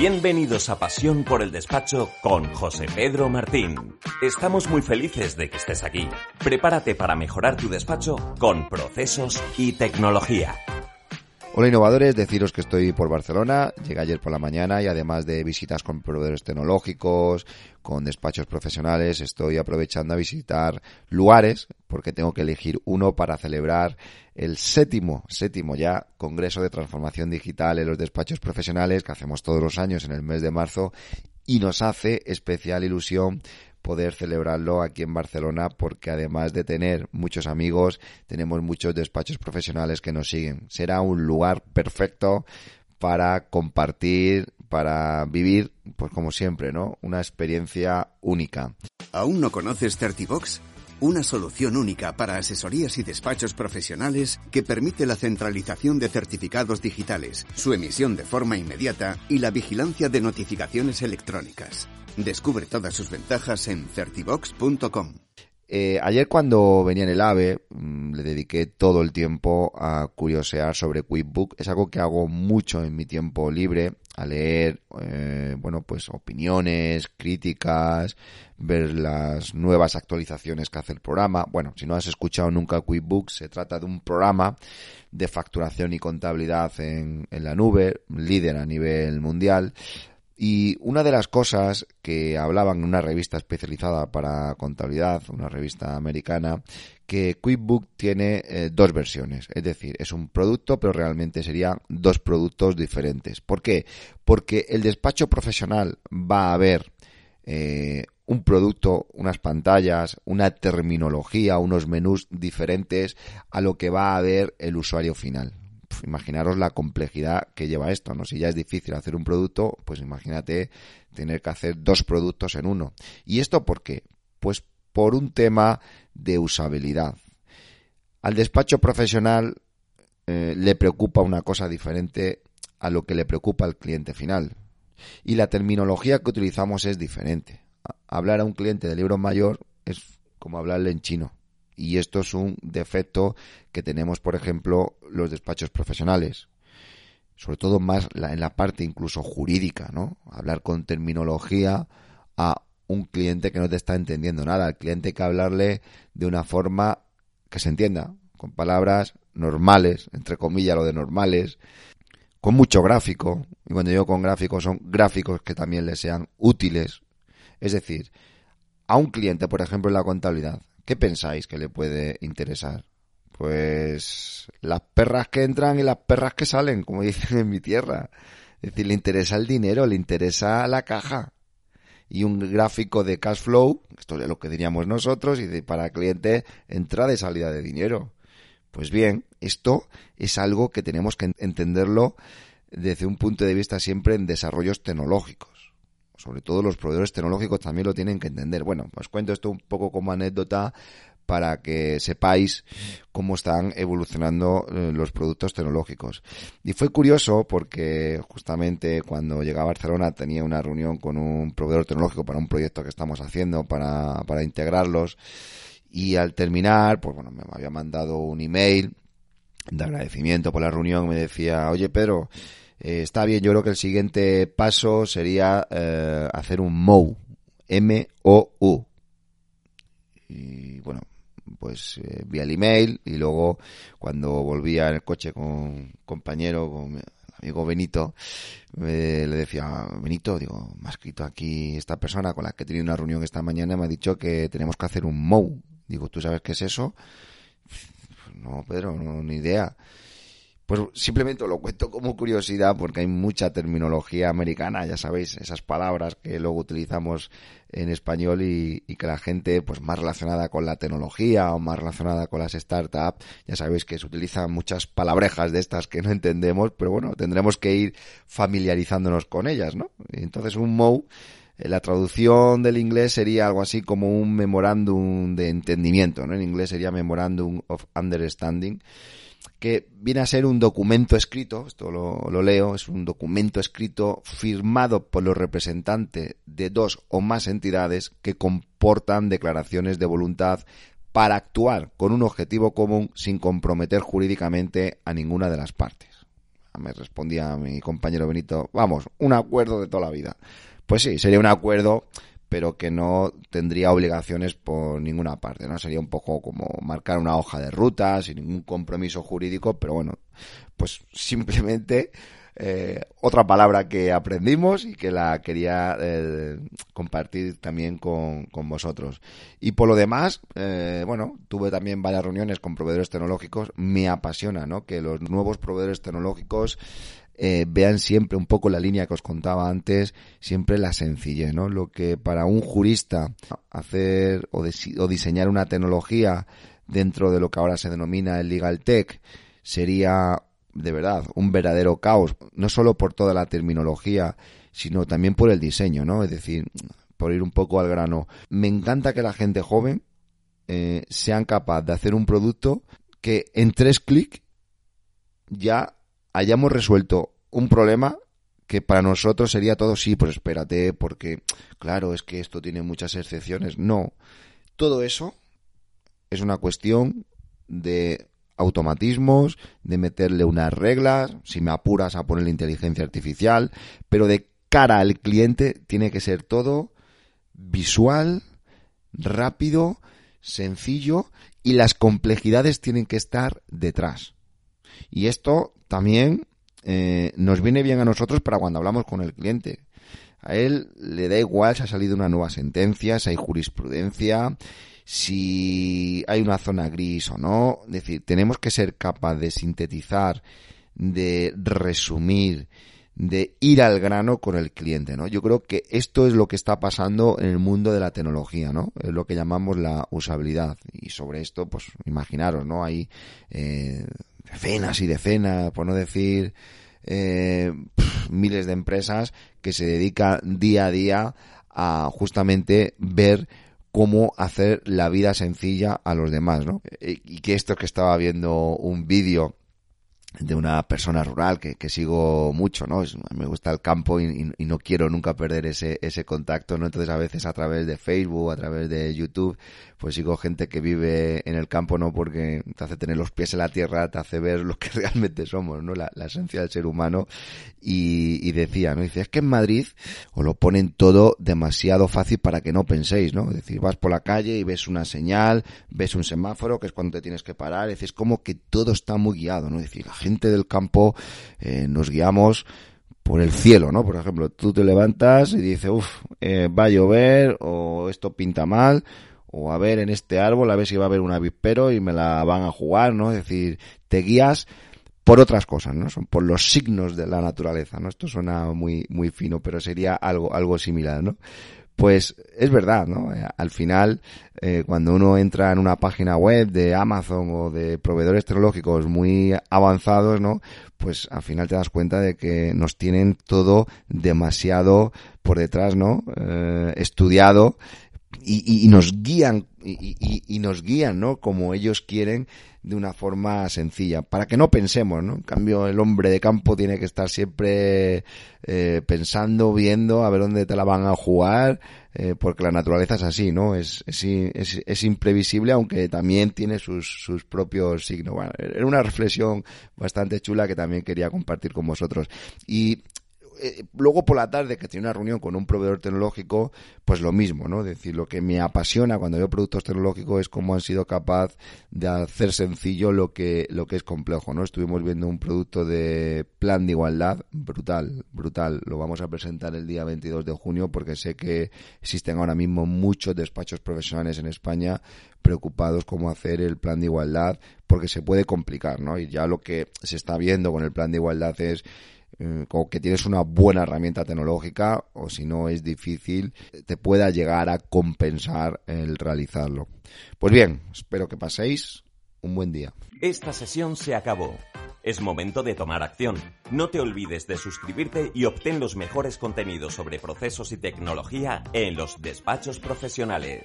Bienvenidos a Pasión por el Despacho con José Pedro Martín. Estamos muy felices de que estés aquí. Prepárate para mejorar tu despacho con procesos y tecnología. Hola innovadores, deciros que estoy por Barcelona, llegué ayer por la mañana y además de visitas con proveedores tecnológicos, con despachos profesionales, estoy aprovechando a visitar lugares porque tengo que elegir uno para celebrar el séptimo, séptimo ya, Congreso de Transformación Digital en los despachos profesionales que hacemos todos los años en el mes de marzo y nos hace especial ilusión poder celebrarlo aquí en Barcelona porque además de tener muchos amigos, tenemos muchos despachos profesionales que nos siguen. Será un lugar perfecto para compartir, para vivir, pues como siempre, ¿no? Una experiencia única. ¿Aún no conoces Certibox? Una solución única para asesorías y despachos profesionales que permite la centralización de certificados digitales, su emisión de forma inmediata y la vigilancia de notificaciones electrónicas. Descubre todas sus ventajas en certibox.com. Eh, ayer cuando venía en el AVE mm, le dediqué todo el tiempo a curiosear sobre QuickBook. Es algo que hago mucho en mi tiempo libre, a leer, eh, bueno, pues opiniones, críticas, ver las nuevas actualizaciones que hace el programa. Bueno, si no has escuchado nunca QuickBooks, se trata de un programa de facturación y contabilidad en, en la nube, líder a nivel mundial, y una de las cosas que hablaban en una revista especializada para contabilidad, una revista americana, que QuickBook tiene eh, dos versiones. Es decir, es un producto, pero realmente serían dos productos diferentes. ¿Por qué? Porque el despacho profesional va a ver eh, un producto, unas pantallas, una terminología, unos menús diferentes a lo que va a ver el usuario final imaginaros la complejidad que lleva esto, ¿no? Si ya es difícil hacer un producto, pues imagínate tener que hacer dos productos en uno. ¿Y esto por qué? Pues por un tema de usabilidad. Al despacho profesional eh, le preocupa una cosa diferente a lo que le preocupa al cliente final. Y la terminología que utilizamos es diferente. Hablar a un cliente de libro mayor es como hablarle en chino. Y esto es un defecto que tenemos, por ejemplo, los despachos profesionales. Sobre todo más en la parte incluso jurídica, ¿no? Hablar con terminología a un cliente que no te está entendiendo nada. Al cliente hay que hablarle de una forma que se entienda, con palabras normales, entre comillas lo de normales, con mucho gráfico. Y cuando digo con gráficos son gráficos que también le sean útiles. Es decir, a un cliente, por ejemplo, en la contabilidad, ¿Qué pensáis que le puede interesar? Pues las perras que entran y las perras que salen, como dicen en mi tierra. Es decir, le interesa el dinero, le interesa la caja. Y un gráfico de cash flow, esto es lo que diríamos nosotros, y de, para el cliente entrada y salida de dinero. Pues bien, esto es algo que tenemos que entenderlo desde un punto de vista siempre en desarrollos tecnológicos sobre todo los proveedores tecnológicos también lo tienen que entender. Bueno, os cuento esto un poco como anécdota para que sepáis cómo están evolucionando eh, los productos tecnológicos. Y fue curioso porque justamente cuando llegué a Barcelona tenía una reunión con un proveedor tecnológico para un proyecto que estamos haciendo para, para integrarlos y al terminar, pues bueno, me había mandado un email de agradecimiento por la reunión, me decía, oye Pedro, eh, está bien, yo creo que el siguiente paso sería eh, hacer un MOU, M-O-U. Y bueno, pues eh, vi el email y luego cuando volvía en el coche con un compañero, con mi amigo Benito, le decía, Benito, digo, me ha escrito aquí esta persona con la que he tenido una reunión esta mañana, me ha dicho que tenemos que hacer un MOU. Digo, ¿tú sabes qué es eso? No, Pedro, no, ni idea. Pues simplemente lo cuento como curiosidad porque hay mucha terminología americana, ya sabéis, esas palabras que luego utilizamos en español y, que la gente pues más relacionada con la tecnología o más relacionada con las startups, ya sabéis que se utilizan muchas palabrejas de estas que no entendemos, pero bueno, tendremos que ir familiarizándonos con ellas, ¿no? Entonces un MOU eh, la traducción del inglés sería algo así como un memorándum de entendimiento, ¿no? En inglés sería memorandum of understanding que viene a ser un documento escrito, esto lo, leo, es un documento escrito firmado por los representantes de dos o más entidades que comportan declaraciones de voluntad para actuar con un objetivo común sin comprometer jurídicamente a ninguna de las partes. me respondía mi compañero Benito, vamos, un acuerdo de toda la vida. Pues sí, sería un acuerdo pero que no tendría obligaciones por ninguna parte, ¿no? Sería un poco como marcar una hoja de ruta sin ningún compromiso jurídico, pero bueno, pues simplemente eh, otra palabra que aprendimos y que la quería eh, compartir también con, con, vosotros. Y por lo demás, eh, bueno, tuve también varias reuniones con proveedores tecnológicos. Me apasiona, ¿no? Que los nuevos proveedores tecnológicos vean siempre un poco la línea que os contaba antes, siempre la sencillez, ¿no? Lo que para un jurista hacer o, o diseñar una tecnología dentro de lo que ahora se denomina el legal tech sería de verdad un verdadero caos, no solo por toda la terminología, sino también por el diseño, ¿no? Es decir, por ir un poco al grano. Me encanta que la gente joven eh, sean capaz de hacer un producto que en tres clics ya hayamos resuelto un problema que para nosotros sería todo, sí, pues espérate, porque claro, es que esto tiene muchas excepciones. No, todo eso es una cuestión de automatismos, de meterle unas reglas, si me apuras a ponerle inteligencia artificial, pero de cara al cliente tiene que ser todo visual, rápido, sencillo y las complejidades tienen que estar detrás. Y esto también eh, nos viene bien a nosotros para cuando hablamos con el cliente. A él le da igual si ha salido una nueva sentencia, si hay jurisprudencia, si hay una zona gris o no. Es decir, tenemos que ser capaz de sintetizar, de resumir, de ir al grano con el cliente, ¿no? Yo creo que esto es lo que está pasando en el mundo de la tecnología, ¿no? Es lo que llamamos la usabilidad. Y sobre esto, pues, imaginaros, ¿no? Hay eh, decenas y decenas, por no decir eh, miles de empresas que se dedican día a día a justamente ver cómo hacer la vida sencilla a los demás, ¿no? Y que esto que estaba viendo un vídeo de una persona rural que, que sigo mucho, ¿no? me gusta el campo y, y, no quiero nunca perder ese, ese contacto, ¿no? Entonces a veces a través de Facebook, a través de YouTube, pues sigo gente que vive en el campo, ¿no? Porque te hace tener los pies en la tierra, te hace ver lo que realmente somos, ¿no? La, la esencia del ser humano. Y, y, decía, ¿no? Dice, es que en Madrid os lo ponen todo demasiado fácil para que no penséis, ¿no? Es decir, vas por la calle y ves una señal, ves un semáforo, que es cuando te tienes que parar, es decir, es como que todo está muy guiado, ¿no? Es decir, gente del campo eh, nos guiamos por el cielo, ¿no? Por ejemplo, tú te levantas y dices, uff, eh, va a llover o esto pinta mal o a ver en este árbol a ver si va a haber un avispero y me la van a jugar, ¿no? Es decir, te guías por otras cosas, ¿no? Son por los signos de la naturaleza, ¿no? Esto suena muy, muy fino, pero sería algo, algo similar, ¿no? Pues es verdad, ¿no? Eh, al final, eh, cuando uno entra en una página web de Amazon o de proveedores tecnológicos muy avanzados, ¿no? Pues al final te das cuenta de que nos tienen todo demasiado por detrás, ¿no? Eh, estudiado y, nos guían y, y, nos guían, ¿no? Como ellos quieren de una forma sencilla, para que no pensemos, ¿no? En cambio, el hombre de campo tiene que estar siempre eh, pensando, viendo a ver dónde te la van a jugar, eh, porque la naturaleza es así, ¿no? Es, es, es, es imprevisible, aunque también tiene sus, sus propios signos. Bueno, era una reflexión bastante chula que también quería compartir con vosotros. Y eh, luego por la tarde que tenía una reunión con un proveedor tecnológico, pues lo mismo, ¿no? Es decir, lo que me apasiona cuando veo productos tecnológicos es cómo han sido capaz de hacer sencillo lo que, lo que es complejo, ¿no? Estuvimos viendo un producto de plan de igualdad brutal, brutal. Lo vamos a presentar el día 22 de junio porque sé que existen ahora mismo muchos despachos profesionales en España preocupados cómo hacer el plan de igualdad porque se puede complicar, ¿no? Y ya lo que se está viendo con el plan de igualdad es eh, como que tienes una buena herramienta tecnológica o si no es difícil, te pueda llegar a compensar el realizarlo. Pues bien, espero que paséis un buen día. Esta sesión se acabó. Es momento de tomar acción. No te olvides de suscribirte y obtén los mejores contenidos sobre procesos y tecnología en los despachos profesionales.